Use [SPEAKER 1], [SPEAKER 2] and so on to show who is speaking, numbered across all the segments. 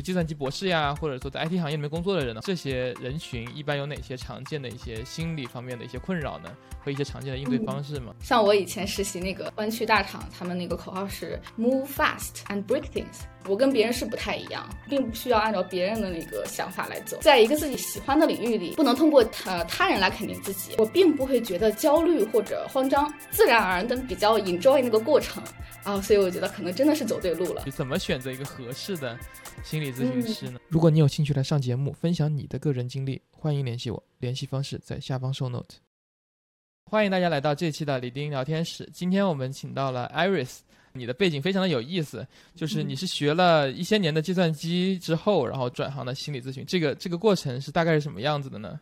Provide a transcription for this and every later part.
[SPEAKER 1] 计算机博士呀，或者说在 IT 行业里面工作的人呢，这些人群一般有哪些常见的一些心理方面的一些困扰呢？和一些常见的应对方式吗？
[SPEAKER 2] 像我以前实习那个湾区大厂，他们那个口号是 “Move fast and break things”。我跟别人是不太一样，并不需要按照别人的那个想法来走，在一个自己喜欢的领域里，不能通过呃他人来肯定自己。我并不会觉得焦虑或者慌张，自然而然的比较 enjoy 那个过程啊，所以我觉得可能真的是走对路了。
[SPEAKER 1] 怎么选择一个合适的心理咨询师呢？如果你有兴趣来上节目，分享你的个人经历，欢迎联系我，联系方式在下方 show note。欢迎大家来到这期的李丁聊天室，今天我们请到了 Iris。你的背景非常的有意思，就是你是学了一些年的计算机之后，然后转行的心理咨询，这个这个过程是大概是什么样子的呢？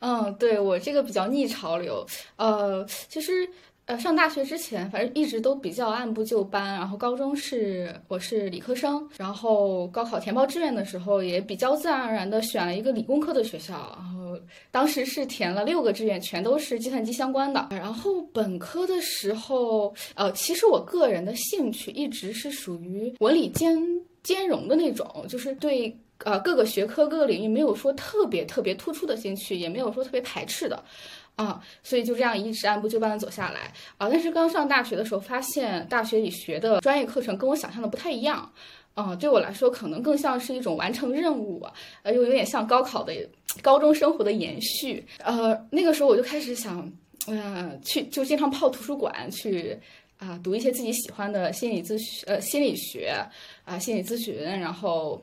[SPEAKER 2] 嗯，对我这个比较逆潮流，呃，其实。呃，上大学之前，反正一直都比较按部就班。然后高中是我是理科生，然后高考填报志愿的时候也比较自然而然的选了一个理工科的学校。然后当时是填了六个志愿，全都是计算机相关的。然后本科的时候，呃，其实我个人的兴趣一直是属于文理兼兼容的那种，就是对呃各个学科各个领域没有说特别特别突出的兴趣，也没有说特别排斥的。啊，所以就这样一直按部就班的走下来啊。但是刚上大学的时候，发现大学里学的专业课程跟我想象的不太一样，啊，对我来说可能更像是一种完成任务啊，呃，又有点像高考的高中生活的延续。呃，那个时候我就开始想，嗯，去就经常泡图书馆去啊，读一些自己喜欢的心理咨询呃心理学啊心理咨询，然后。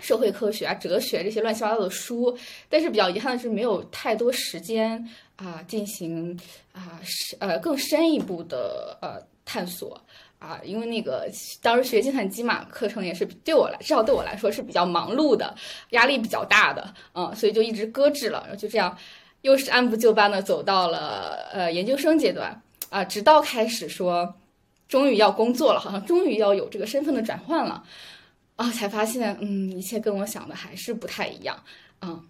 [SPEAKER 2] 社会科学啊，哲学这些乱七八糟的书，但是比较遗憾的是，没有太多时间啊，进行啊，呃，更深一步的呃探索啊，因为那个当时学计算机嘛，课程也是对我来，至少对我来说是比较忙碌的，压力比较大的，嗯，所以就一直搁置了，然后就这样，又是按部就班的走到了呃研究生阶段啊，直到开始说，终于要工作了，好像终于要有这个身份的转换了。啊，才发现，嗯，一切跟我想的还是不太一样，啊，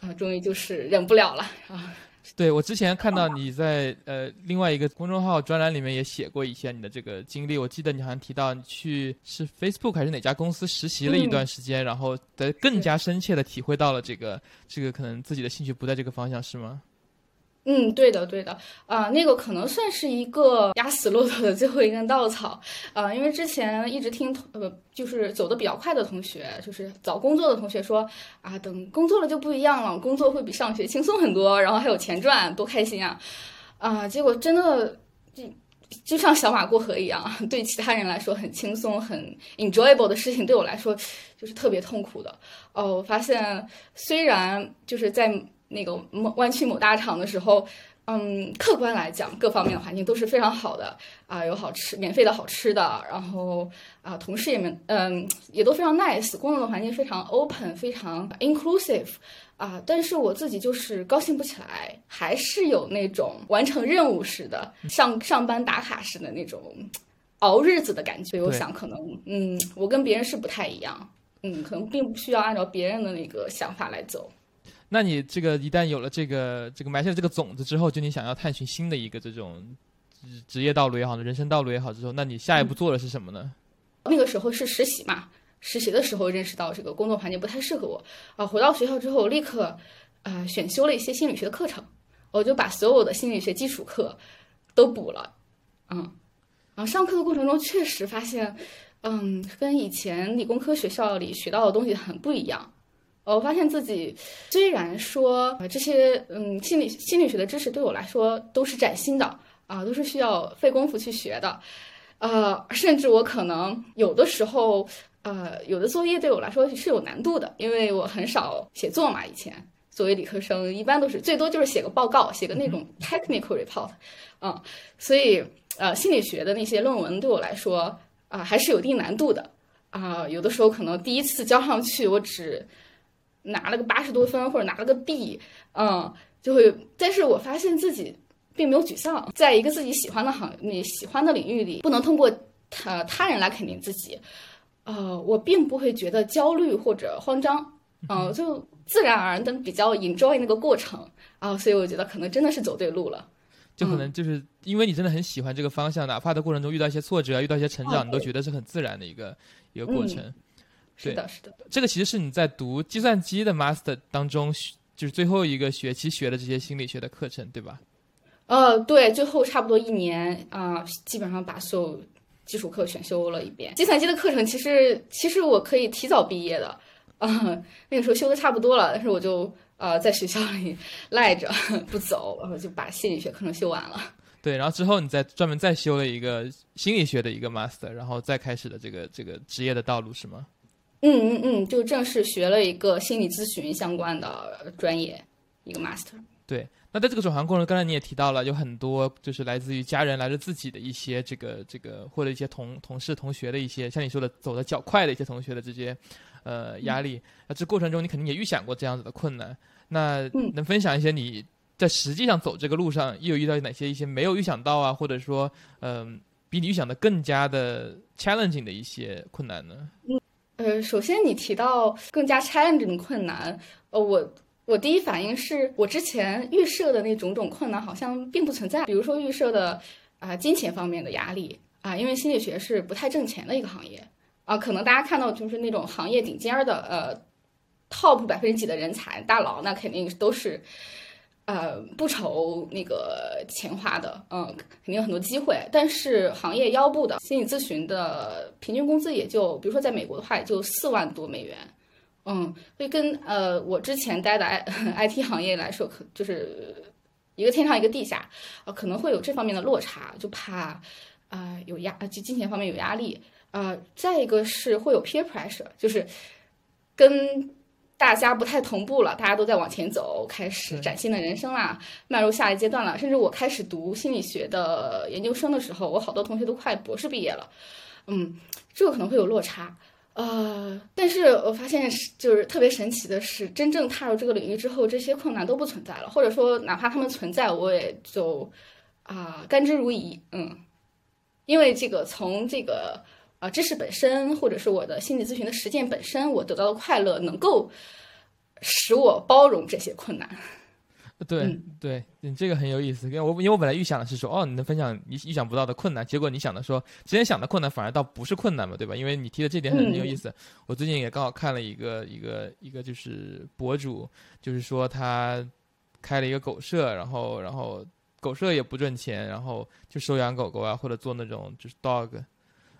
[SPEAKER 2] 啊，终于就是忍不了了啊！
[SPEAKER 1] 对我之前看到你在呃另外一个公众号专栏里面也写过一些你的这个经历，我记得你好像提到你去是 Facebook 还是哪家公司实习了一段时间，然后在更加深切的体会到了这个这个可能自己的兴趣不在这个方向，是吗？
[SPEAKER 2] 嗯，对的，对的，啊，那个可能算是一个压死骆驼的最后一根稻草，啊，因为之前一直听呃，就是走的比较快的同学，就是找工作的同学说，啊，等工作了就不一样了，工作会比上学轻松很多，然后还有钱赚，多开心啊，啊，结果真的就就像小马过河一样，对其他人来说很轻松、很 enjoyable 的事情，对我来说就是特别痛苦的。哦，我发现虽然就是在。那个某湾区某大厂的时候，嗯，客观来讲，各方面的环境都是非常好的啊，有好吃免费的好吃的，然后啊，同事也们嗯也都非常 nice，工作的环境非常 open，非常 inclusive 啊，但是我自己就是高兴不起来，还是有那种完成任务似的上上班打卡似的那种熬日子的感觉。我想可能嗯，我跟别人是不太一样，嗯，可能并不需要按照别人的那个想法来走。
[SPEAKER 1] 那你这个一旦有了这个这个埋下这个种子之后，就你想要探寻新的一个这种职职业道路也好，人生道路也好之后，那你下一步做的是什么呢？
[SPEAKER 2] 那个时候是实习嘛，实习的时候认识到这个工作环境不太适合我啊。回到学校之后，立刻啊选修了一些心理学的课程，我就把所有的心理学基础课都补了，嗯，然后上课的过程中确实发现，嗯，跟以前理工科学校里学到的东西很不一样。我发现自己虽然说这些嗯心理心理学的知识对我来说都是崭新的啊，都是需要费功夫去学的，呃，甚至我可能有的时候呃有的作业对我来说是有难度的，因为我很少写作嘛，以前作为理科生一般都是最多就是写个报告，写个那种 technical report，嗯，所以呃心理学的那些论文对我来说啊还是有一定难度的啊，有的时候可能第一次交上去我只。拿了个八十多分，或者拿了个 B，嗯，就会。但是我发现自己并没有沮丧，在一个自己喜欢的行、你喜欢的领域里，不能通过他他人来肯定自己，呃，我并不会觉得焦虑或者慌张，嗯，就自然而然的比较 enjoy 那个过程啊，所以我觉得可能真的是走对路了。
[SPEAKER 1] 就可能就是因为你真的很喜欢这个方向，哪怕的过程中遇到一些挫折，遇到一些成长，你都觉得是很自然的一个一个过程。
[SPEAKER 2] 是的，是的。
[SPEAKER 1] 这个其实是你在读计算机的 master 当中，就是最后一个学期学的这些心理学的课程，对吧？
[SPEAKER 2] 呃，对，最后差不多一年啊，基本上把所有基础课选修了一遍。计算机的课程其实其实我可以提早毕业的，啊，那个时候修的差不多了，但是我就呃在学校里赖着不走，然后就把心理学课程修完了。
[SPEAKER 1] 对，然后之后你再专门再修了一个心理学的一个 master，然后再开始的这个这个职业的道路是吗？
[SPEAKER 2] 嗯嗯嗯，就正式学了一个心理咨询相关的专业，一个 master。
[SPEAKER 1] 对，那在这个转行过程，刚才你也提到了，有很多就是来自于家人、来自自己的一些这个这个或者一些同同事、同学的一些，像你说的走的较快的一些同学的这些呃压力。那这过程中你肯定也预想过这样子的困难，那能分享一些你？在实际上走这个路上，又有遇到哪些一些没有预想到啊，或者说，嗯，比你预想的更加的 challenging 的一些困难呢？
[SPEAKER 2] 嗯，呃，首先你提到更加 challenging 的困难，呃，我我第一反应是我之前预设的那种种困难好像并不存在，比如说预设的啊金钱方面的压力啊，因为心理学是不太挣钱的一个行业啊，可能大家看到就是那种行业顶尖的呃 top 百分之几的人才大佬，那肯定都是。呃，不愁那个钱花的，嗯，肯定有很多机会。但是行业腰部的心理咨询的平均工资也就，比如说在美国的话，也就四万多美元，嗯，所以跟呃我之前待的 I I T 行业来说，可就是一个天上一个地下，呃，可能会有这方面的落差，就怕啊有压，就金钱方面有压力，啊，再一个是会有 peer pressure，就是跟。大家不太同步了，大家都在往前走，开始崭新的人生啦，迈入下一阶段了。甚至我开始读心理学的研究生的时候，我好多同学都快博士毕业了，嗯，这个可能会有落差，呃，但是我发现是就是特别神奇的是，真正踏入这个领域之后，这些困难都不存在了，或者说哪怕他们存在，我也就啊甘之如饴，嗯，因为这个从这个。啊，知识本身，或者是我的心理咨询的实践本身，我得到的快乐能够使我包容这些困难。
[SPEAKER 1] 对，对你这个很有意思，因为我因为我本来预想的是说，哦，你能分享你意想不到的困难，结果你想的说，之前想的困难反而倒不是困难嘛，对吧？因为你提的这点很有意思。我最近也刚好看了一个一个一个就是博主，就是说他开了一个狗舍，然后然后狗舍也不赚钱，然后就收养狗狗啊，或者做那种就是 dog。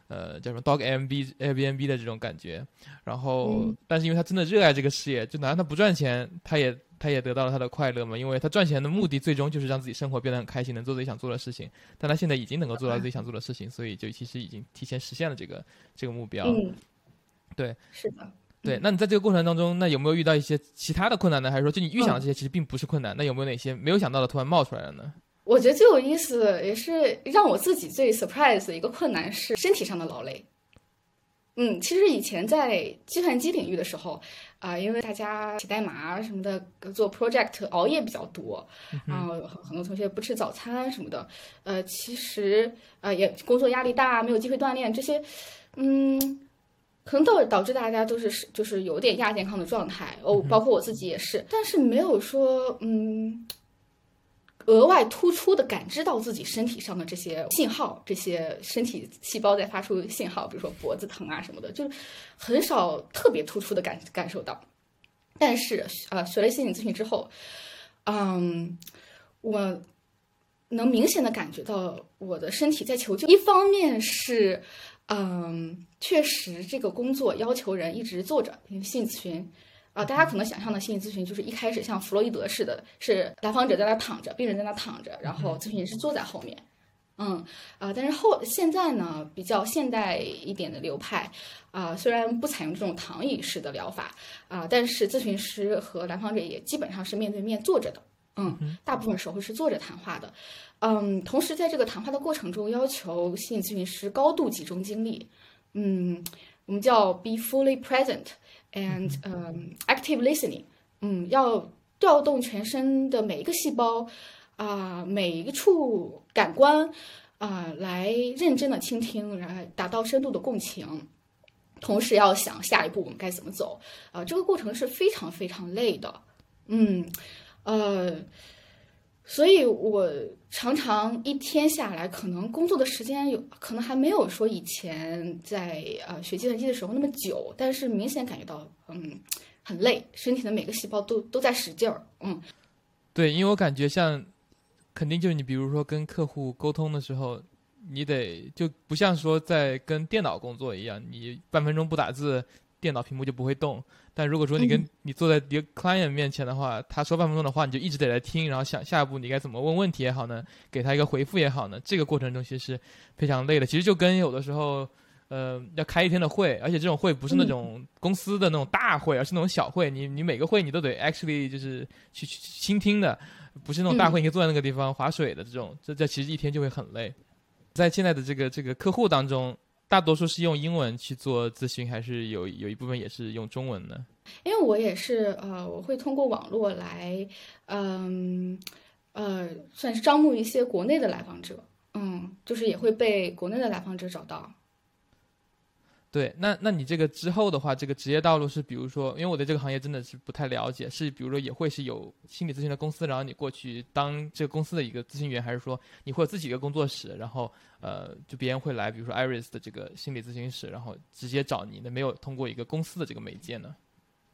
[SPEAKER 1] 呃，叫什么 Dog Airbnb Airbnb 的这种感觉，然后，但是因为他真的热爱这个事业，就哪怕他不赚钱，他也他也得到了他的快乐嘛。因为他赚钱的目的最终就是让自己生活变得很开心，能做自己想做的事情。但他现在已经能够做到自己想做的事情，所以就其实已经提前实现了这个这个目标。
[SPEAKER 2] 嗯，
[SPEAKER 1] 对，
[SPEAKER 2] 是的，
[SPEAKER 1] 对。那你在这个过程当中，那有没有遇到一些其他的困难呢？还是说，就你预想的这些其实并不是困难？那有没有哪些没有想到的突然冒出来了呢？
[SPEAKER 2] 我觉得最有意思，也是让我自己最 surprise 的一个困难是身体上的劳累。嗯，其实以前在计算机领域的时候，啊，因为大家写代码什么的，做 project 熬夜比较多，然后很多同学不吃早餐什么的，呃，其实呃也工作压力大，没有机会锻炼，这些，嗯，可能导导致大家都是就是有点亚健康的状态，哦，包括我自己也是，但是没有说嗯。额外突出的感知到自己身体上的这些信号，这些身体细胞在发出信号，比如说脖子疼啊什么的，就是很少特别突出的感感受到。但是，呃，学了心理咨询之后，嗯，我能明显的感觉到我的身体在求救。一方面是，嗯，确实这个工作要求人一直坐着，因为心理咨询。啊，大家可能想象的心理咨询就是一开始像弗洛伊德似的，是来访者在那躺着，病人在那躺着，然后咨询师坐在后面。嗯，啊，但是后现在呢，比较现代一点的流派，啊，虽然不采用这种躺椅式的疗法，啊，但是咨询师和来访者也基本上是面对面坐着的。嗯，大部分时候是坐着谈话的。嗯，同时在这个谈话的过程中，要求心理咨询师高度集中精力。嗯，我们叫 be fully present。And 嗯，active listening，嗯，要调动全身的每一个细胞啊，每一个处感官啊，来认真的倾听，然后达到深度的共情。同时要想下一步我们该怎么走啊，这个过程是非常非常累的。嗯，呃，所以我常常一天下来，可能工作的时间有可能还没有说以前在呃学计算机的时候那么久，但是明显感觉到嗯很累，身体的每个细胞都都在使劲儿，嗯。
[SPEAKER 1] 对，因为我感觉像，肯定就是你，比如说跟客户沟通的时候，你得就不像说在跟电脑工作一样，你半分钟不打字，电脑屏幕就不会动。但如果说你跟你坐在一个 client 面前的话，他说半分钟的话，你就一直得来听，然后想下一步你该怎么问问题也好呢，给他一个回复也好呢，这个过程中其实是非常累的。其实就跟有的时候。呃，要开一天的会，而且这种会不是那种公司的那种大会，而是那种小会。你你每个会你都得 actually 就是去去倾听的，不是那种大会，你可以坐在那个地方划水的这种。这这其实一天就会很累。在现在的这个这个客户当中，大多数是用英文去做咨询，还是有有一部分也是用中文呢？
[SPEAKER 2] 因为我也是呃，我会通过网络来，嗯呃，算是招募一些国内的来访者，嗯，就是也会被国内的来访者找到。
[SPEAKER 1] 对，那那你这个之后的话，这个职业道路是，比如说，因为我对这个行业真的是不太了解，是比如说也会是有心理咨询的公司，然后你过去当这个公司的一个咨询员，还是说你会有自己一个工作室，然后呃，就别人会来，比如说 Iris 的这个心理咨询室，然后直接找你，那没有通过一个公司的这个媒介呢？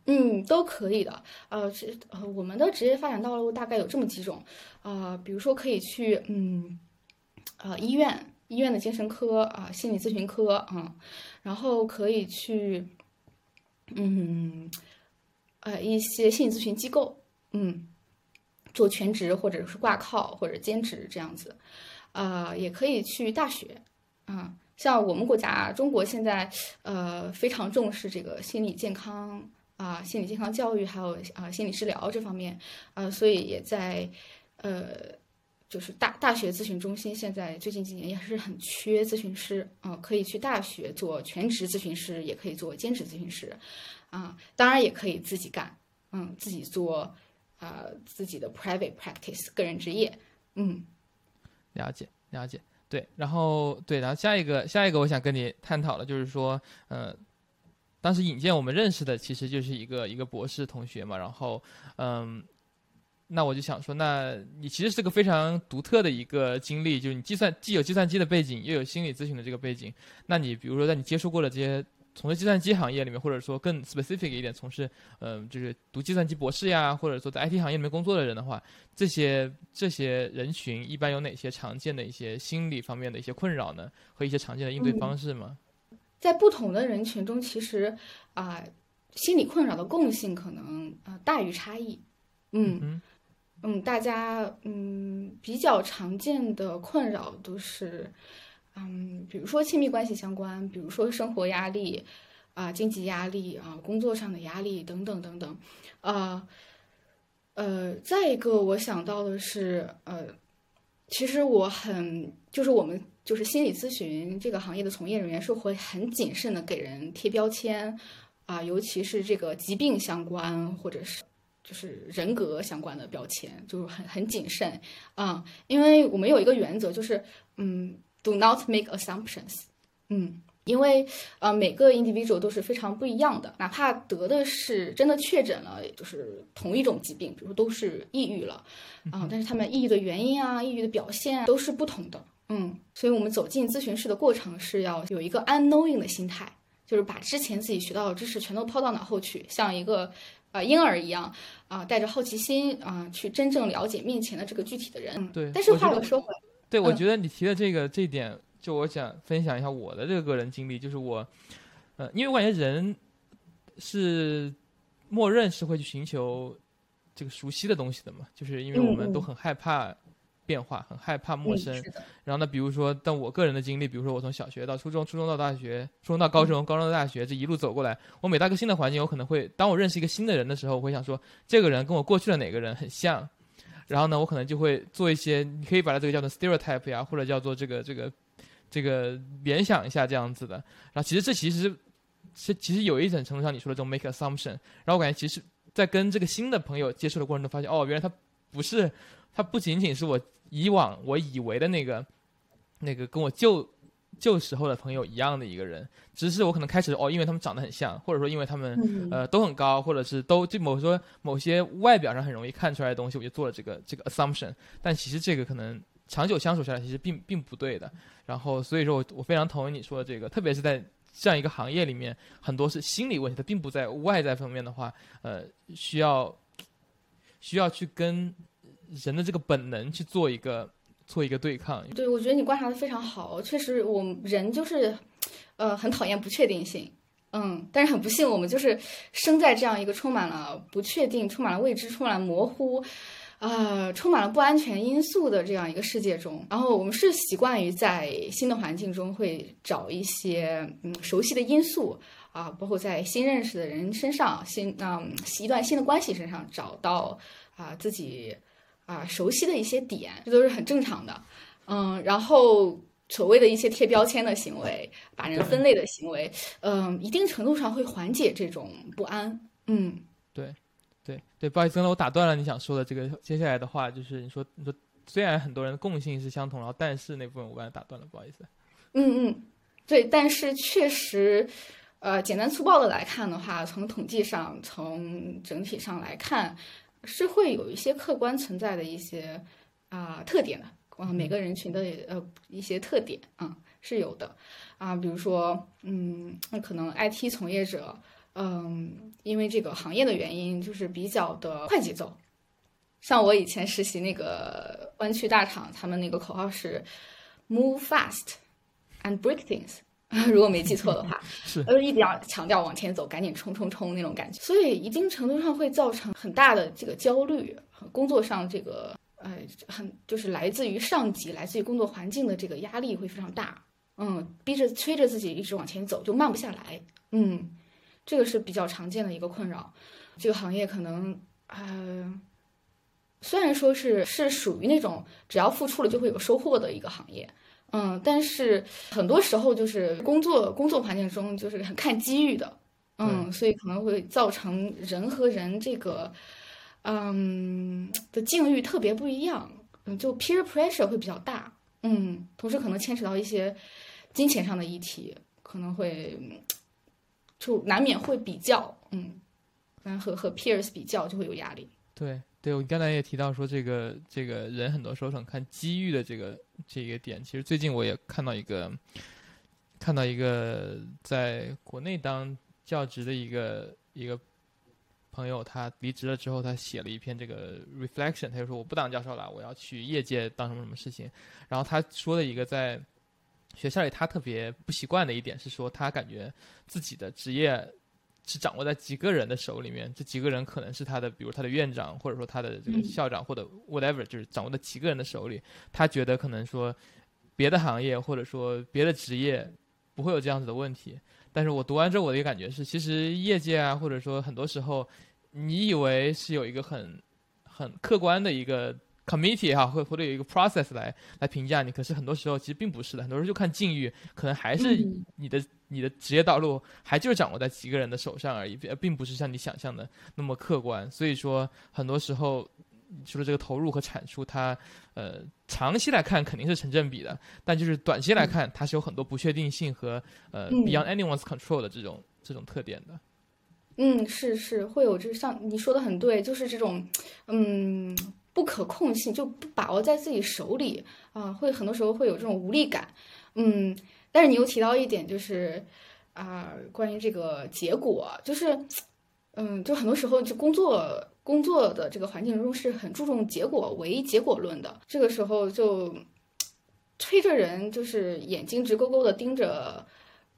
[SPEAKER 2] 嗯，都可以的。呃，其呃，我们的职业发展道路大概有这么几种，啊，比如说可以去嗯，呃，医院。医院的精神科啊，心理咨询科啊，然后可以去，嗯，呃，一些心理咨询机构，嗯，做全职或者是挂靠或者兼职这样子，啊，也可以去大学，啊，像我们国家中国现在呃非常重视这个心理健康啊，心理健康教育还有啊心理治疗这方面，啊，所以也在呃。就是大大学咨询中心现在最近几年也是很缺咨询师啊，可以去大学做全职咨询师，也可以做兼职咨询师，啊，当然也可以自己干，嗯，自己做啊自己的 private practice 个人职业，嗯，
[SPEAKER 1] 了解了解，对，然后对，然后下一个下一个我想跟你探讨的就是说，呃，当时引荐我们认识的其实就是一个一个博士同学嘛，然后嗯。那我就想说，那你其实是个非常独特的一个经历，就是你计算既有计算机的背景，又有心理咨询的这个背景。那你比如说，在你接触过的这些从事计算机行业里面，或者说更 specific 一点，从事嗯，就是读计算机博士呀，或者说在 IT 行业里面工作的人的话，这些这些人群一般有哪些常见的一些心理方面的一些困扰呢？和一些常见的应对方式吗？
[SPEAKER 2] 在不同的人群中，其实啊，心理困扰的共性可能啊大于差异。嗯。嗯，嗯大家嗯比较常见的困扰都是，嗯，比如说亲密关系相关，比如说生活压力，啊，经济压力啊，工作上的压力等等等等，啊，呃，再一个我想到的是，呃，其实我很就是我们就是心理咨询这个行业的从业人员是会很谨慎的给人贴标签，啊，尤其是这个疾病相关或者是。就是人格相关的标签，就是很很谨慎。啊，因为我们有一个原则，就是嗯，do not make assumptions，嗯，因为呃每个 individual 都是非常不一样的，哪怕得的是真的确诊了，就是同一种疾病，比如都是抑郁了。啊，但是他们抑郁的原因啊，抑郁的表现啊都是不同的，嗯，所以我们走进咨询室的过程是要有一个 unknowing 的心态，就是把之前自己学到的知识全都抛到脑后去，像一个。啊，婴儿一样啊，带着好奇心啊，去真正了解面前的这个具体的人。
[SPEAKER 1] 对，
[SPEAKER 2] 但是话又说回来，
[SPEAKER 1] 对我觉得你提的这个这一点，就我想分享一下我的这个个人经历，就是我，呃，因为我感觉人是默认是会去寻求这个熟悉的东西的嘛，就是因为我们都很害怕。变化很害怕陌生，然后呢，比如说，但我个人的经历，比如说我从小学到初中，初中到大学，初中到高中，高中到大学，这一路走过来，我每到一个新的环境，我可能会，当我认识一个新的人的时候，我会想说，这个人跟我过去的哪个人很像，然后呢，我可能就会做一些，你可以把它这个叫做 stereotype 呀，或者叫做这个这个这个联想一下这样子的，然后其实这其实是其实有一种程度上你说的这种 make assumption，然后我感觉其实，在跟这个新的朋友接触的过程中，发现哦，原来他不是。它不仅仅是我以往我以为的那个，那个跟我旧旧时候的朋友一样的一个人，只是我可能开始哦，因为他们长得很像，或者说因为他们呃都很高，或者是都就某说某些外表上很容易看出来的东西，我就做了这个这个 assumption。但其实这个可能长久相处下来，其实并并不对的。然后所以说我我非常同意你说的这个，特别是在这样一个行业里面，很多是心理问题，它并不在外在方面的话，呃，需要需要去跟人的这个本能去做一个。做一个对抗，
[SPEAKER 2] 对我觉得你观察的非常好，确实我们人就是，呃，很讨厌不确定性，嗯，但是很不幸，我们就是生在这样一个充满了不确定、充满了未知、充满了模糊，啊，充满了不安全因素的这样一个世界中。然后我们是习惯于在新的环境中会找一些嗯熟悉的因素啊，包括在新认识的人身上、新嗯一段新的关系身上找到啊自己。啊，熟悉的一些点，这都是很正常的，嗯，然后所谓的一些贴标签的行为，把人分类的行为，嗯，一定程度上会缓解这种不安，嗯，
[SPEAKER 1] 对，对，对，不好意思，刚才我打断了你想说的这个接下来的话，就是你说你说虽然很多人的共性是相同，然后但是那部分我刚才打断了，不好意思，
[SPEAKER 2] 嗯嗯，对，但是确实，呃，简单粗暴的来看的话，从统计上，从整体上来看。是会有一些客观存在的一些啊特点的啊，每个人群的呃一些特点啊是有的啊，比如说嗯，那可能 IT 从业者嗯，因为这个行业的原因，就是比较的快节奏。像我以前实习那个湾区大厂，他们那个口号是 “Move fast and break things”。如果没记错的话，
[SPEAKER 1] 是
[SPEAKER 2] 呃一定要强调往前走，赶紧冲冲冲那种感觉，所以一定程度上会造成很大的这个焦虑，工作上这个呃很就是来自于上级、来自于工作环境的这个压力会非常大，嗯，逼着催着自己一直往前走，就慢不下来，嗯，这个是比较常见的一个困扰。这个行业可能呃虽然说是是属于那种只要付出了就会有收获的一个行业。嗯，但是很多时候就是工作工作环境中就是很看机遇的，嗯，所以可能会造成人和人这个，嗯的境遇特别不一样，嗯，就 peer pressure 会比较大，嗯，同时可能牵扯到一些金钱上的议题，可能会就难免会比较，嗯，然后和和 peers 比较就会有压力，
[SPEAKER 1] 对。对，我刚才也提到说，这个这个人很多时候很看机遇的这个这个点。其实最近我也看到一个，看到一个在国内当教职的一个一个朋友，他离职了之后，他写了一篇这个 reflection，他就说我不当教授了，我要去业界当什么什么事情。然后他说的一个在学校里他特别不习惯的一点是说，他感觉自己的职业。是掌握在几个人的手里面，这几个人可能是他的，比如他的院长，或者说他的这个校长，或者 whatever，就是掌握在几个人的手里。他觉得可能说别的行业或者说别的职业不会有这样子的问题。但是我读完之后，我的一个感觉是，其实业界啊，或者说很多时候，你以为是有一个很很客观的一个。committee 哈，或或者有一个 process 来来评价你，可是很多时候其实并不是的，很多时候就看境遇，可能还是你的你的职业道路还就是掌握在几个人的手上而已，并不是像你想象的那么客观。所以说，很多时候除了这个投入和产出，它呃长期来看肯定是成正比的，但就是短期来看，它是有很多不确定性和呃 beyond anyone's control 的这种这种特点的。
[SPEAKER 2] 嗯，是是会有，就是像你说的很对，就是这种嗯。不可控性就不把握在自己手里啊，会很多时候会有这种无力感，嗯，但是你又提到一点，就是啊，关于这个结果，就是，嗯，就很多时候就工作工作的这个环境中是很注重结果为结果论的，这个时候就催着人就是眼睛直勾勾的盯着，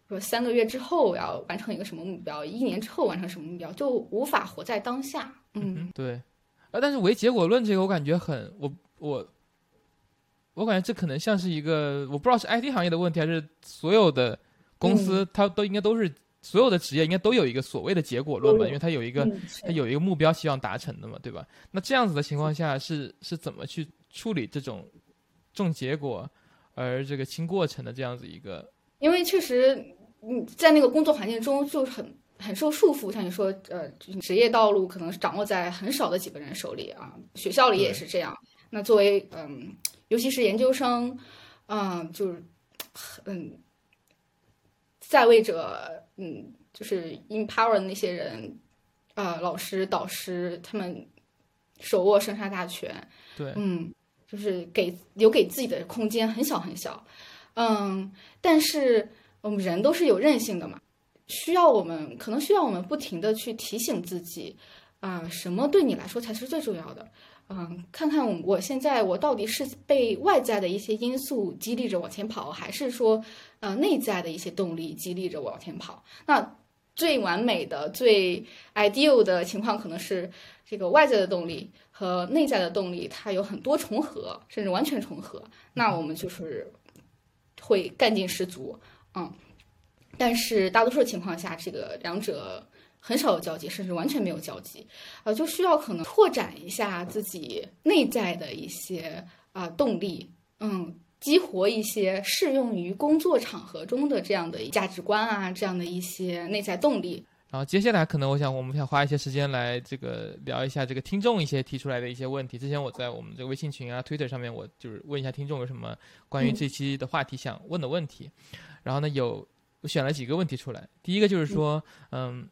[SPEAKER 2] 说三个月之后要完成一个什么目标，一年之后完成什么目标，就无法活在当下，嗯，
[SPEAKER 1] 对。啊，但是唯结果论这个，我感觉很，我我我感觉这可能像是一个，我不知道是 IT 行业的问题，还是所有的公司，它都应该都是所有的职业应该都有一个所谓的结果论吧，因为它有一个它有一个目标希望达成的嘛，对吧？那这样子的情况下，是是怎么去处理这种重结果而这个轻过程的这样子一个？
[SPEAKER 2] 因为确实，嗯，在那个工作环境中就很。很受束缚，像你说，呃，职业道路可能是掌握在很少的几个人手里啊。学校里也是这样。那作为，嗯，尤其是研究生，嗯，就是，嗯，在位者，嗯，就是 empower 的那些人，啊，老师、导师，他们手握生杀大权，
[SPEAKER 1] 对，
[SPEAKER 2] 嗯，就是给留给自己的空间很小很小，嗯，但是我们人都是有韧性的嘛，需要我们可能需要我们不停的去提醒自己，啊，什么对你来说才是最重要的。嗯，看看我现在我到底是被外在的一些因素激励着往前跑，还是说，呃，内在的一些动力激励着往前跑？那最完美的、最 ideal 的情况可能是这个外在的动力和内在的动力它有很多重合，甚至完全重合。那我们就是会干劲十足，嗯。但是大多数情况下，这个两者。很少有交集，甚至完全没有交集，啊，就需要可能拓展一下自己内在的一些啊动力，嗯，激活一些适用于工作场合中的这样的价值观啊，这样的一些内在动力。
[SPEAKER 1] 然后接下来可能我想我们想花一些时间来这个聊一下这个听众一些提出来的一些问题。之前我在我们这个微信群啊、Twitter 上面，我就是问一下听众有什么关于这期的话题想问的问题。然后呢，有我选了几个问题出来。第一个就是说，嗯。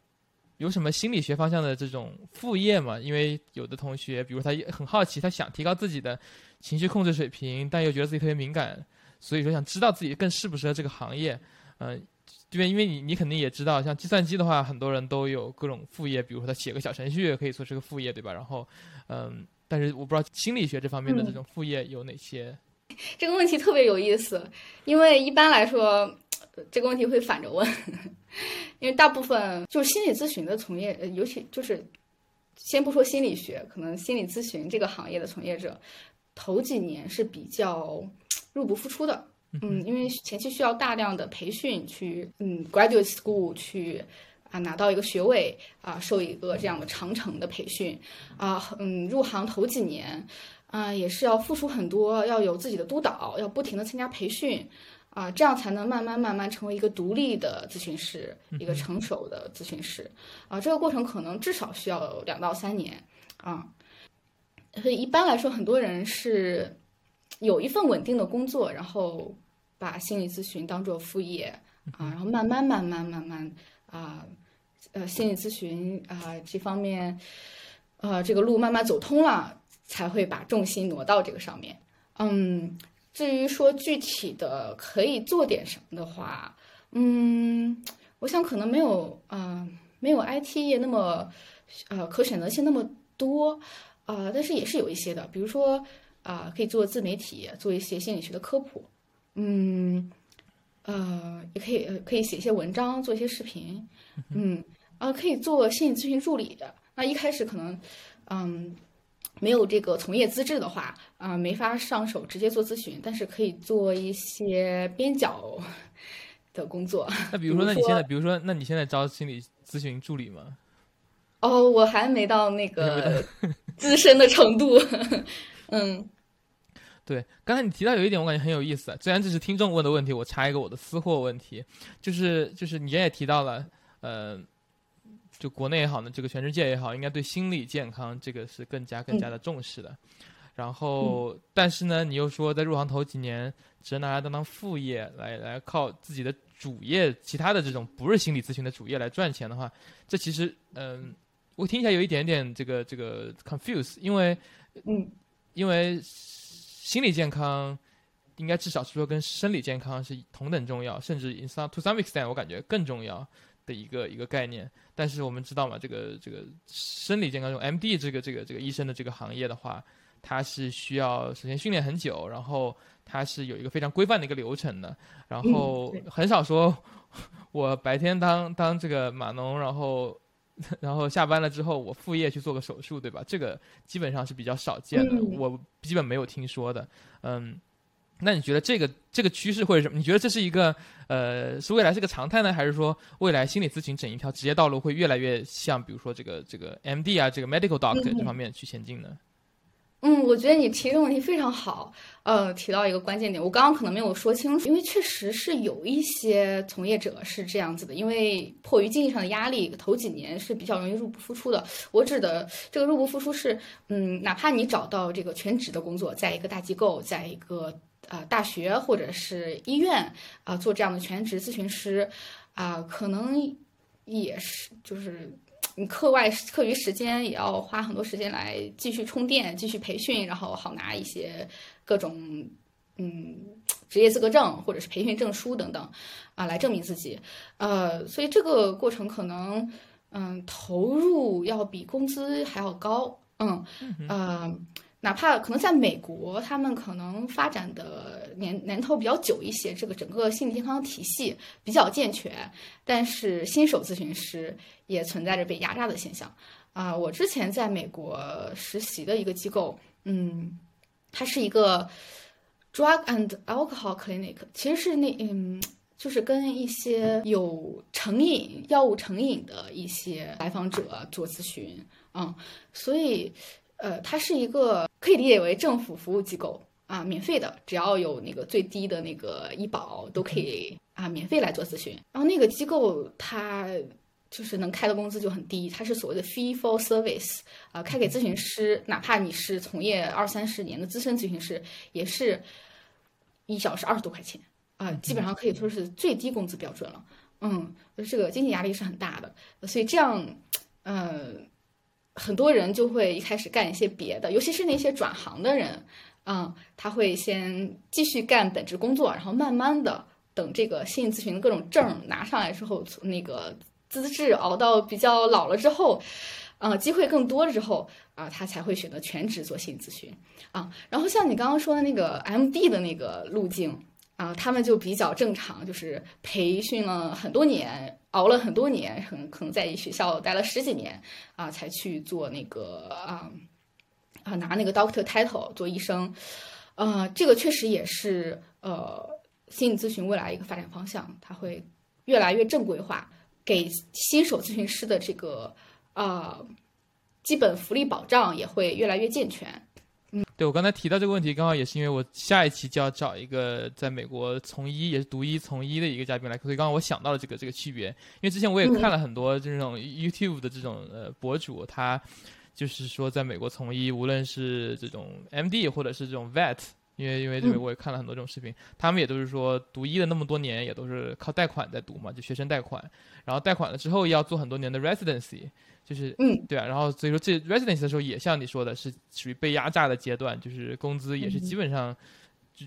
[SPEAKER 1] 有什么心理学方向的这种副业吗？因为有的同学，比如他很好奇，他想提高自己的情绪控制水平，但又觉得自己特别敏感，所以说想知道自己更适不适合这个行业。嗯，这边因为你你肯定也知道，像计算机的话，很多人都有各种副业，比如说他写个小程序可以说是个副业，对吧？然后，嗯，但是我不知道心理学这方面的这种副业有哪些。
[SPEAKER 2] 这个问题特别有意思，因为一般来说。这个问题会反着问，因为大部分就是心理咨询的从业，尤其就是先不说心理学，可能心理咨询这个行业的从业者，头几年是比较入不敷出的。嗯，因为前期需要大量的培训，去嗯 graduate school 去啊拿到一个学位啊，受一个这样的长程的培训啊，嗯，入行头几年啊也是要付出很多，要有自己的督导，要不停的参加培训。啊，这样才能慢慢慢慢成为一个独立的咨询师，一个成熟的咨询师。啊，这个过程可能至少需要两到三年。啊，所以一般来说，很多人是有一份稳定的工作，然后把心理咨询当做副业啊，然后慢慢慢慢慢慢啊，呃，心理咨询啊这方面，呃，这个路慢慢走通了，才会把重心挪到这个上面。嗯。至于说具体的可以做点什么的话，嗯，我想可能没有啊，没有 IT 业那么，呃，可选择性那么多，啊，但是也是有一些的，比如说啊，可以做自媒体，做一些心理学的科普，嗯，呃，也可以可以写一些文章，做一些视频，嗯，啊，可以做心理咨询助理的。那一开始可能，嗯。没有这个从业资质的话，啊，没法上手直接做咨询，但是可以做一些边角的工作。
[SPEAKER 1] 那比如说，那你现在，比如说，那你现在招心理咨询助理吗？
[SPEAKER 2] 哦，我还没到那个资深的程度。嗯，
[SPEAKER 1] 对，刚才你提到有一点，我感觉很有意思。虽然这是听众问的问题，我插一个我的私货问题，就是就是你也提到了，呃。就国内也好呢，这个全世界也好，应该对心理健康这个是更加更加的重视的。然后，但是呢，你又说在入行头几年只能拿来当当副业，来来靠自己的主业，其他的这种不是心理咨询的主业来赚钱的话，这其实，嗯，我听起来有一点点这个这个 confuse，因为，
[SPEAKER 2] 嗯，
[SPEAKER 1] 因为心理健康应该至少是说跟生理健康是同等重要，甚至 in some to some extent 我感觉更重要。的一个一个概念，但是我们知道嘛，这个这个生理健康中 M D 这个这个这个医生的这个行业的话，它是需要首先训练很久，然后它是有一个非常规范的一个流程的，然后很少说 我白天当当这个码农，然后然后下班了之后我副业去做个手术，对吧？这个基本上是比较少见的，我基本没有听说的，嗯。那你觉得这个这个趋势会是什么？你觉得这是一个呃，是未来是个常态呢，还是说未来心理咨询整一条职业道路会越来越像，比如说这个这个 M D 啊，这个 medical doctor 这方面去前进呢？
[SPEAKER 2] 嗯，我觉得你提这个问题非常好，呃，提到一个关键点，我刚刚可能没有说清楚，因为确实是有一些从业者是这样子的，因为迫于经济上的压力，头几年是比较容易入不敷出的。我指的这个入不敷出是，嗯，哪怕你找到这个全职的工作，在一个大机构，在一个。啊，大学或者是医院啊，做这样的全职咨询师，啊，可能也是就是你课外课余时间也要花很多时间来继续充电、继续培训，然后好拿一些各种嗯职业资格证或者是培训证书等等啊来证明自己。呃，所以这个过程可能嗯投入要比工资还要高。嗯呃。哪怕可能在美国，他们可能发展的年年头比较久一些，这个整个心理健康体系比较健全，但是新手咨询师也存在着被压榨的现象啊。我之前在美国实习的一个机构，嗯，它是一个 drug and alcohol clinic，其实是那嗯，就是跟一些有成瘾、药物成瘾的一些来访者做咨询啊，所以。呃，它是一个可以理解为政府服务机构啊，免费的，只要有那个最低的那个医保都可以啊，免费来做咨询。然后那个机构它就是能开的工资就很低，它是所谓的 fee for service 啊，开给咨询师，哪怕你是从业二三十年的资深咨询师，也是一小时二十多块钱啊，基本上可以说是最低工资标准了。嗯，这个经济压力是很大的，所以这样，嗯。很多人就会一开始干一些别的，尤其是那些转行的人，嗯，他会先继续干本职工作，然后慢慢的等这个心理咨询的各种证拿上来之后，从那个资质熬到比较老了之后，啊，机会更多了之后，啊，他才会选择全职做心理咨询，啊，然后像你刚刚说的那个 M D 的那个路径。啊，他们就比较正常，就是培训了很多年，熬了很多年，很可能在学校待了十几年啊，才去做那个啊啊拿那个 doctor title 做医生，呃，这个确实也是呃心理咨询未来一个发展方向，它会越来越正规化，给新手咨询师的这个啊基本福利保障也会越来越健全。
[SPEAKER 1] 对我刚才提到这个问题，刚好也是因为我下一期就要找一个在美国从医也是读医从医的一个嘉宾来，所以刚刚我想到了这个这个区别。因为之前我也看了很多这种 YouTube 的这种呃博主，他就是说在美国从医，无论是这种 MD 或者是这种 Vet，因为因为这个我也看了很多这种视频，他们也都是说读医的那么多年也都是靠贷款在读嘛，就学生贷款，然后贷款了之后要做很多年的 Residency。就是
[SPEAKER 2] 嗯，
[SPEAKER 1] 对啊，然后所以说这 residence 的时候也像你说的是属于被压榨的阶段，就是工资也是基本上就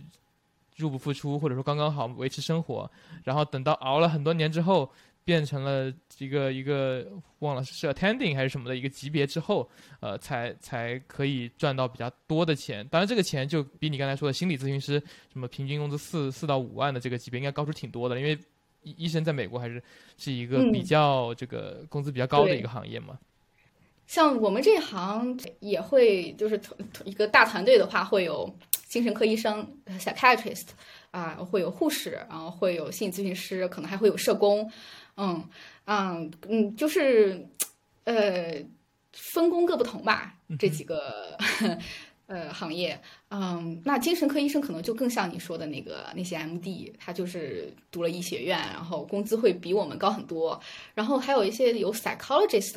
[SPEAKER 1] 入不敷出，或者说刚刚好维持生活。然后等到熬了很多年之后，变成了一个一个忘了是 attending 还是什么的一个级别之后，呃，才才可以赚到比较多的钱。当然，这个钱就比你刚才说的心理咨询师什么平均工资四四到五万的这个级别应该高出挺多的，因为。医医生在美国还是是一个比较这个工资比较高的一个行业嘛？
[SPEAKER 2] 像我们这行也会，就是一个大团队的话，会有精神科医生 （psychiatrist） 啊，会有护士，然后会有心理咨询师，可能还会有社工。嗯嗯嗯，就是呃，分工各不同吧，这几个。呃，行业，嗯，那精神科医生可能就更像你说的那个那些 MD，他就是读了医学院，然后工资会比我们高很多。然后还有一些有 psychologist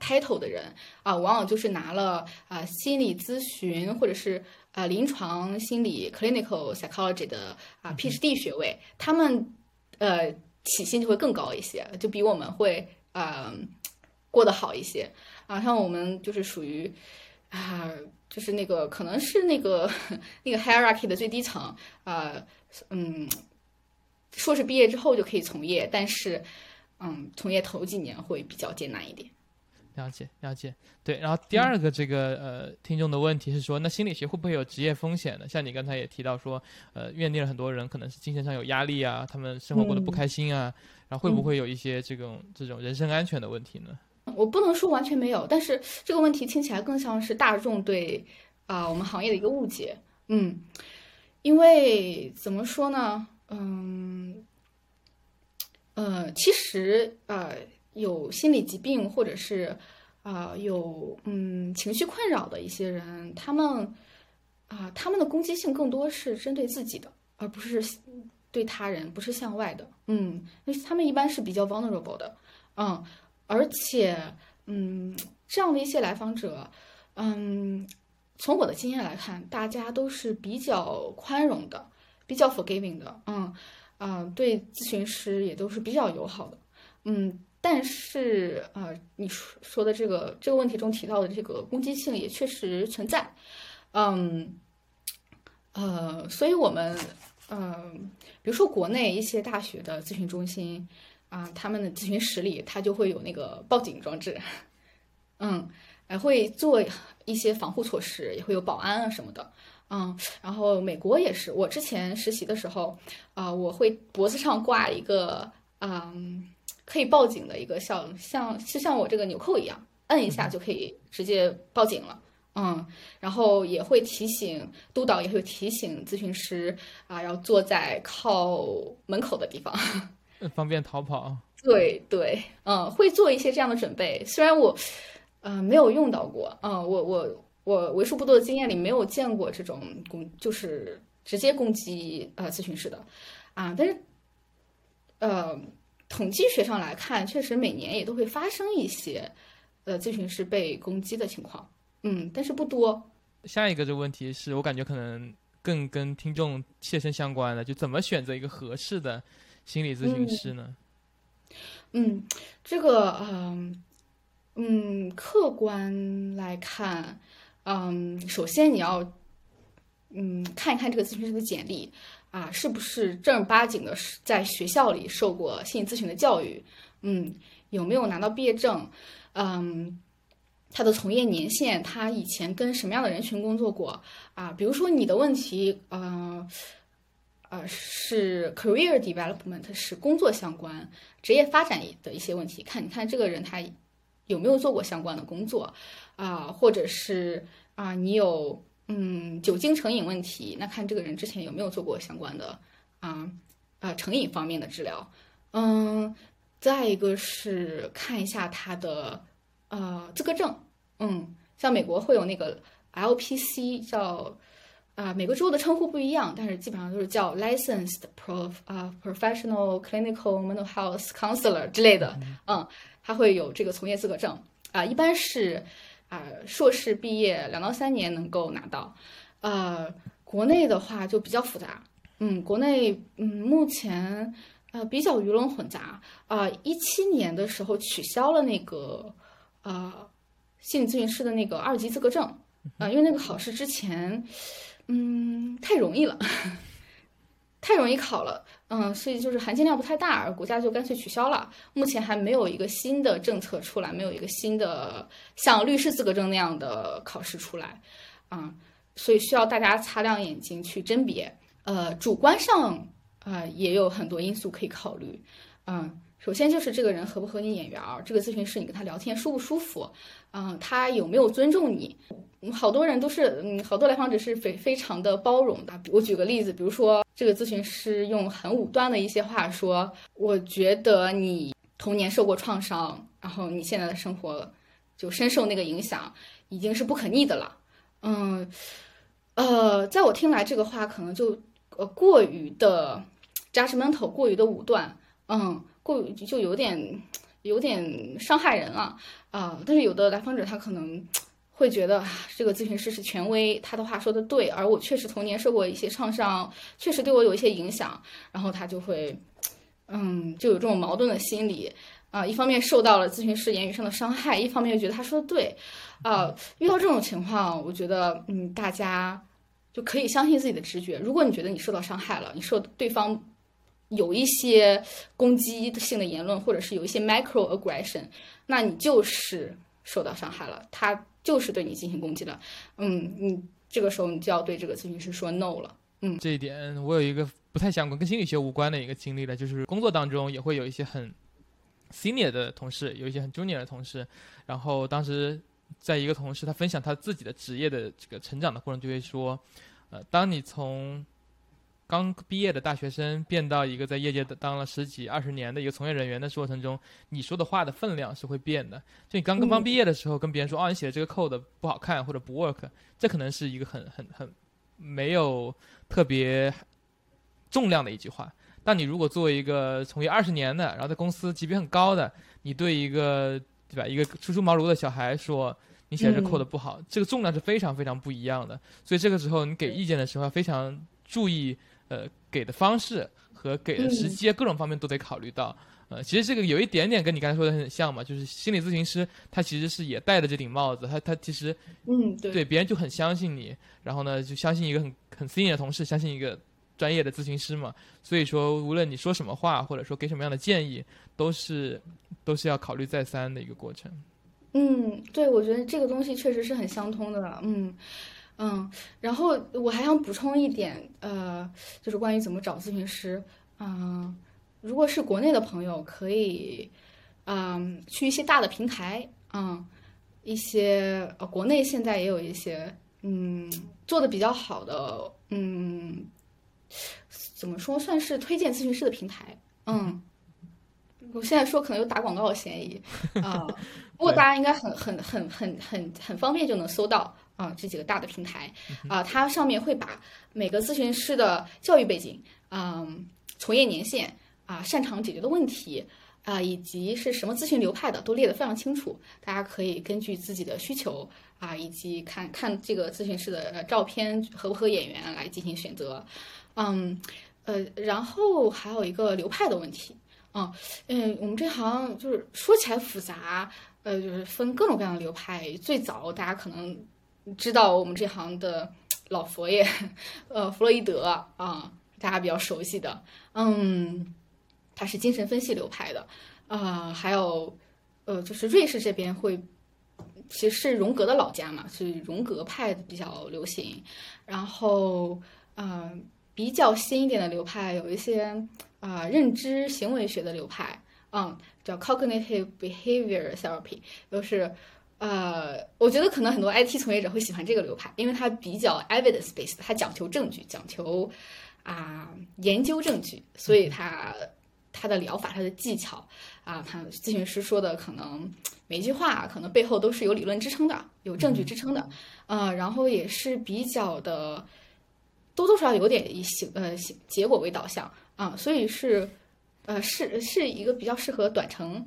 [SPEAKER 2] title 的人啊，往往就是拿了啊心理咨询或者是啊临床心理 clinical psychology 的啊 PhD 学位，他们呃起薪就会更高一些，就比我们会啊过得好一些啊。像我们就是属于啊。就是那个，可能是那个 那个 hierarchy 的最低层，呃，嗯，硕士毕业之后就可以从业，但是，嗯，从业头几年会比较艰难一点。
[SPEAKER 1] 了解，了解。对，然后第二个这个呃，听众的问题是说，那心理学会不会有职业风险呢？像你刚才也提到说，呃，院内了很多人可能是精神上有压力啊，他们生活过得不开心啊，然后会不会有一些这种这种人身安全的问题呢？
[SPEAKER 2] 我不能说完全没有，但是这个问题听起来更像是大众对啊我们行业的一个误解。嗯，因为怎么说呢？嗯，呃，其实呃有心理疾病或者是啊有嗯情绪困扰的一些人，他们啊他们的攻击性更多是针对自己的，而不是对他人，不是向外的。嗯，那他们一般是比较 vulnerable 的。嗯。而且，嗯，这样的一些来访者，嗯，从我的经验来看，大家都是比较宽容的，比较 forgiving 的，嗯，啊，对咨询师也都是比较友好的。嗯，但是啊，你说说的这个这个问题中提到的这个攻击性也确实存在。嗯，呃，所以我们嗯，比如说国内一些大学的咨询中心啊，他们的咨询室里他就会有那个报警装置。嗯，还会做一些防护措施，也会有保安啊什么的。嗯，然后美国也是，我之前实习的时候，啊，我会脖子上挂一个，嗯，可以报警的一个像像就像我这个纽扣一样，摁一下就可以直接报警了。嗯，然后也会提醒督导，也会提醒咨询师啊，要坐在靠门口的地方，
[SPEAKER 1] 方便逃跑。
[SPEAKER 2] 对对，嗯，会做一些这样的准备，虽然我。呃，没有用到过。嗯，我我我为数不多的经验里没有见过这种攻，就是直接攻击呃咨询师的，啊，但是，呃，统计学上来看，确实每年也都会发生一些，呃，咨询师被攻击的情况。嗯，但是不多。
[SPEAKER 1] 下一个这个问题是我感觉可能更跟听众切身相关的，就怎么选择一个合适的心理咨询师
[SPEAKER 2] 呢？嗯，这个嗯。嗯，客观来看，嗯，首先你要，嗯，看一看这个咨询师的简历啊，是不是正儿八经的在学校里受过心理咨询的教育？嗯，有没有拿到毕业证？嗯，他的从业年限，他以前跟什么样的人群工作过？啊，比如说你的问题，呃，呃，是 career development，是工作相关、职业发展的一些问题。看，你看这个人他。有没有做过相关的工作啊？或者是啊，你有嗯酒精成瘾问题？那看这个人之前有没有做过相关的啊啊成瘾方面的治疗？嗯，再一个是看一下他的呃资格证。嗯，像美国会有那个 LPC，叫啊每个州的称呼不一样，但是基本上都是叫 Licensed Prof 啊 Professional Clinical Mental Health Counselor 之类的。嗯。他会有这个从业资格证啊，一般是啊硕士毕业两到三年能够拿到，呃，国内的话就比较复杂，嗯，国内嗯目前呃比较鱼龙混杂啊，一七年的时候取消了那个啊心理咨询师的那个二级资格证啊，因为那个考试之前嗯太容易了。太容易考了，嗯，所以就是含金量不太大，国家就干脆取消了。目前还没有一个新的政策出来，没有一个新的像律师资格证那样的考试出来，啊，所以需要大家擦亮眼睛去甄别。呃，主观上啊也有很多因素可以考虑，嗯，首先就是这个人合不合你眼缘，这个咨询师你跟他聊天舒不舒服，嗯，他有没有尊重你。好多人都是，嗯，好多来访者是非非常的包容的。我举个例子，比如说这个咨询师用很武断的一些话说：“我觉得你童年受过创伤，然后你现在的生活就深受那个影响，已经是不可逆的了。”嗯，呃，在我听来，这个话可能就呃过于的 judgmental，过于的武断，嗯，过于就有点有点伤害人了啊。但是有的来访者他可能。会觉得这个咨询师是权威，他的话说的对，而我确实童年受过一些创伤，确实对我有一些影响，然后他就会，嗯，就有这种矛盾的心理啊，一方面受到了咨询师言语上的伤害，一方面又觉得他说的对，啊，遇到这种情况，我觉得，嗯，大家就可以相信自己的直觉。如果你觉得你受到伤害了，你受对方有一些攻击性的言论，或者是有一些 micro aggression，那你就是受到伤害了，他。就是对你进行攻击的，嗯，你这个时候你就要对这个咨询师说 no 了，嗯，
[SPEAKER 1] 这一点我有一个不太相关、跟心理学无关的一个经历了，就是工作当中也会有一些很 senior 的同事，有一些很 junior 的同事，然后当时在一个同事他分享他自己的职业的这个成长的过程，就会说，呃，当你从刚毕业的大学生变到一个在业界当了十几二十年的一个从业人员的过程中，你说的话的分量是会变的。就你刚刚刚毕业的时候，跟别人说，哦，你写的这个 code 不好看或者不 work，这可能是一个很很很没有特别重量的一句话。但你如果作为一个从业二十年的，然后在公司级别很高的，你对一个对吧一个初出茅庐的小孩说你写的这 code 不好，这个重量是非常非常不一样的。所以这个时候你给意见的时候要非常注意。呃，给的方式和给的时机各种方面都得考虑到。呃，其实这个有一点点跟你刚才说的很像嘛，就是心理咨询师他其实是也戴着这顶帽子，他他其实
[SPEAKER 2] 嗯对
[SPEAKER 1] 对别人就很相信你，然后呢就相信一个很很 senior 的同事，相信一个专业的咨询师嘛，所以说无论你说什么话或者说给什么样的建议，都是都是要考虑再三的一个过程。
[SPEAKER 2] 嗯，对，我觉得这个东西确实是很相通的，嗯嗯，然后我还想补充一点，呃，就是关于怎么找咨询师，嗯。如果是国内的朋友，可以，嗯，去一些大的平台，嗯，一些呃，国内现在也有一些，嗯，做的比较好的，嗯，怎么说，算是推荐咨询师的平台，嗯，我现在说可能有打广告的嫌疑，啊，不过大家应该很很很很很很方便就能搜到啊这几个大的平台，啊，它上面会把每个咨询师的教育背景，嗯，从业年限。啊，擅长解决的问题啊，以及是什么咨询流派的，都列得非常清楚。大家可以根据自己的需求啊，以及看看这个咨询师的照片合不合眼缘来进行选择。嗯，呃，然后还有一个流派的问题啊，嗯，我们这行就是说起来复杂，呃，就是分各种各样的流派。最早大家可能知道我们这行的老佛爷，呃，弗洛伊德啊，大家比较熟悉的，嗯。他是精神分析流派的，啊，还有，呃，就是瑞士这边会，其实是荣格的老家嘛，是荣格派比较流行。然后，呃，比较新一点的流派有一些啊，认知行为学的流派，嗯，叫 cognitive behavior therapy，就是，呃，我觉得可能很多 IT 从业者会喜欢这个流派，因为它比较 evidence based，它讲求证据，讲求啊研究证据，所以它。他的疗法，他的技巧啊，他咨询师说的可能每句话可能背后都是有理论支撑的，有证据支撑的，呃，然后也是比较的多多少少有点以行呃结果为导向啊，所以是呃是是一个比较适合短程。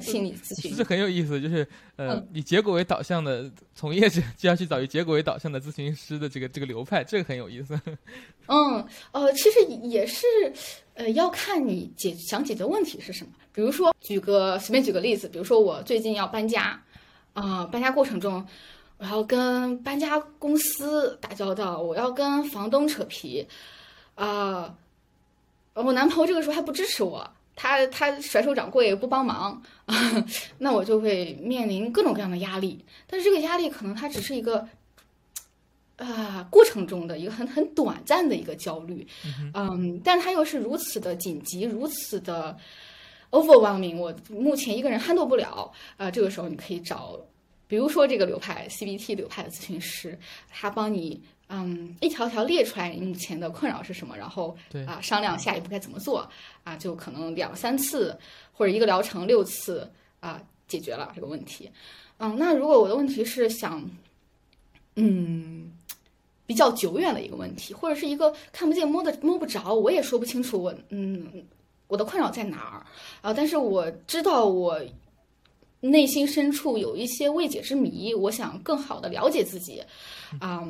[SPEAKER 2] 心理咨询
[SPEAKER 1] 是很有意思，就是呃，以结果为导向的从业者就要去找以结果为导向的咨询师的这个这个流派，这个很有意思。
[SPEAKER 2] 嗯，呃，其实也是，呃，要看你解想解决问题是什么。比如说，举个随便举个例子，比如说我最近要搬家，啊，搬家过程中我要跟搬家公司打交道，我要跟房东扯皮，啊，我男朋友这个时候还不支持我。他他甩手掌柜不帮忙，那我就会面临各种各样的压力。但是这个压力可能它只是一个啊过程中的一个很很短暂的一个焦虑，嗯，但它又是如此的紧急，如此的 overwhelming，我目前一个人 handle 不了啊。这个时候你可以找，比如说这个流派 CBT 流派的咨询师，他帮你。嗯，一条条列出来你目前的困扰是什么，然后啊商量下一步该怎么做啊，就可能两三次或者一个疗程六次啊解决了这个问题。嗯，那如果我的问题是想嗯比较久远的一个问题，或者是一个看不见摸的摸不着，我也说不清楚我嗯我的困扰在哪儿啊，但是我知道我。内心深处有一些未解之谜，我想更好的了解自己，啊，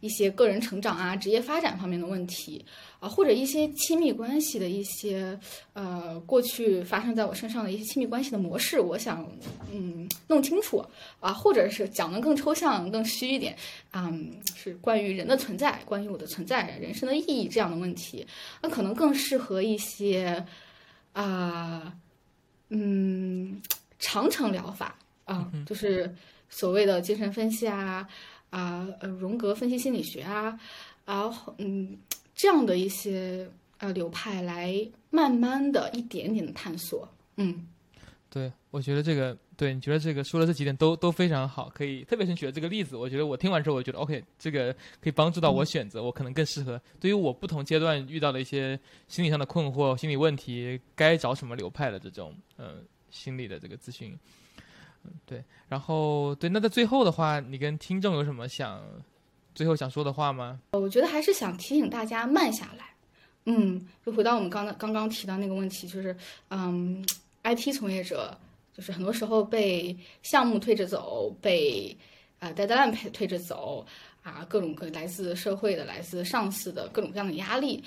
[SPEAKER 2] 一些个人成长啊、职业发展方面的问题啊，或者一些亲密关系的一些呃过去发生在我身上的一些亲密关系的模式，我想嗯弄清楚啊，或者是讲的更抽象、更虚一点，嗯，是关于人的存在、关于我的存在、人生的意义这样的问题，那可能更适合一些啊，嗯。长程疗法啊，就是所谓的精神分析啊，啊呃荣格分析心理学啊，然后嗯这样的一些呃流派来慢慢的一点点的探索，嗯，
[SPEAKER 1] 对，我觉得这个对你觉得这个说的这几点都都非常好，可以特别是举的这个例子，我觉得我听完之后，我觉得 OK，这个可以帮助到我选择，我可能更适合。对于我不同阶段遇到的一些心理上的困惑、心理问题，该找什么流派的这种嗯。心理的这个咨询，嗯，对，然后对，那在最后的话，你跟听众有什么想最后想说的话吗？
[SPEAKER 2] 我觉得还是想提醒大家慢下来，嗯，就回到我们刚刚刚刚提到那个问题，就是，嗯，IT 从业者就是很多时候被项目推着走，被啊 deadline 推推着走，啊，各种各来自社会的、来自上司的各种各样的压力，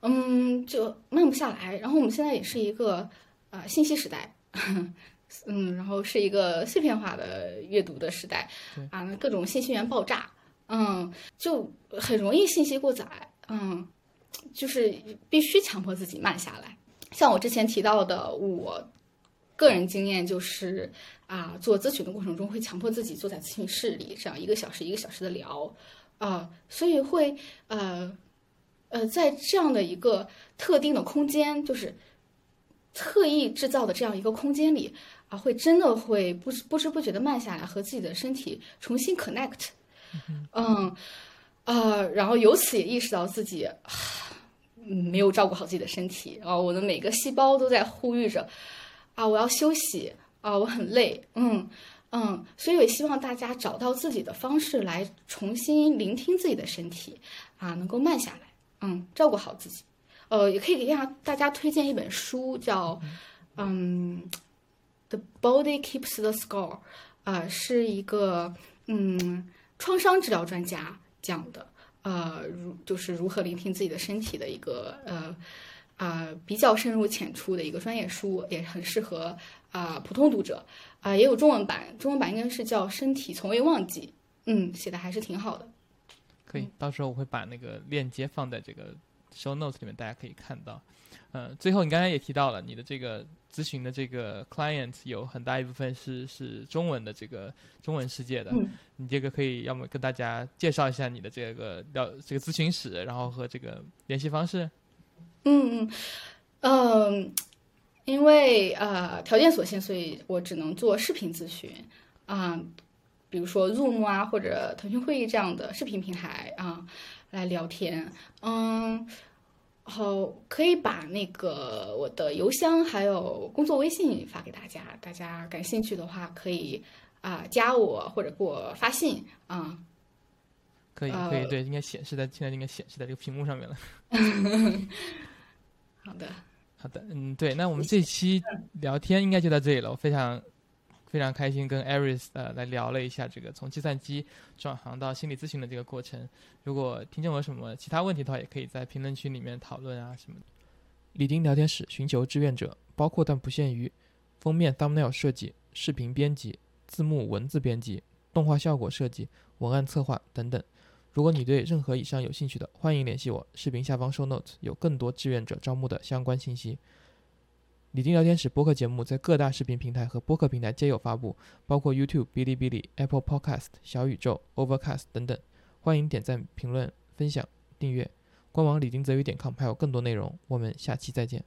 [SPEAKER 2] 嗯，就慢不下来。然后我们现在也是一个啊信息时代，嗯，然后是一个碎片化的阅读的时代，啊，各种信息源爆炸，嗯，就很容易信息过载，嗯，就是必须强迫自己慢下来。像我之前提到的，我个人经验就是啊，做咨询的过程中会强迫自己坐在咨询室里，这样一个小时一个小时的聊，啊，所以会呃呃，在这样的一个特定的空间，就是特意制造的这样一个空间里啊，会真的会不知不知不觉的慢下来，和自己的身体重新 connect，嗯啊，然后由此也意识到自己。嗯，没有照顾好自己的身体啊！我的每个细胞都在呼吁着，啊，我要休息啊，我很累，嗯嗯，所以我也希望大家找到自己的方式来重新聆听自己的身体，啊，能够慢下来，嗯，照顾好自己。呃，也可以给大家大家推荐一本书，叫嗯，《The Body Keeps the Score》，啊，是一个嗯创伤治疗专家讲的。呃，如就是如何聆听自己的身体的一个呃啊比较深入浅出的一个专业书，也很适合啊普通读者啊，也有中文版，中文版应该是叫《身体从未忘记》，嗯，写的还是挺好的。
[SPEAKER 1] 可以，到时候我会把那个链接放在这个 show notes 里面，大家可以看到。呃，最后你刚才也提到了你的这个咨询的这个 client 有很大一部分是是中文的这个中文世界的，你这个可以要么跟大家介绍一下你的这个了这个咨询史，然后和这个联系方式。
[SPEAKER 2] 嗯嗯嗯，因为呃条件所限，所以我只能做视频咨询啊，比如说 Zoom 啊或者腾讯会议这样的视频平台啊来聊天，嗯。好，可以把那个我的邮箱还有工作微信发给大家，大家感兴趣的话可以啊加我或者给我发信啊。
[SPEAKER 1] 可以可以，对，应该显示在现在应该显示在这个屏幕上面了。
[SPEAKER 2] 好的，
[SPEAKER 1] 好的，嗯，对，那我们这期聊天应该就到这里了，我非常。非常开心跟 Aris 呃来聊了一下这个从计算机转行到心理咨询的这个过程。如果听众有什么其他问题的话，也可以在评论区里面讨论啊什么的。李丁聊天室寻求志愿者，包括但不限于封面 thumbnail 设计、视频编辑、字幕文字编辑、动画效果设计、文案策划等等。如果你对任何以上有兴趣的，欢迎联系我。视频下方 show note 有更多志愿者招募的相关信息。李丁聊天室播客节目在各大视频平台和播客平台皆有发布，包括 YouTube、哔哩哔哩、Apple Podcast、小宇宙、Overcast 等等。欢迎点赞、评论、分享、订阅。官网李丁泽宇点 com 还有更多内容。我们下期再见。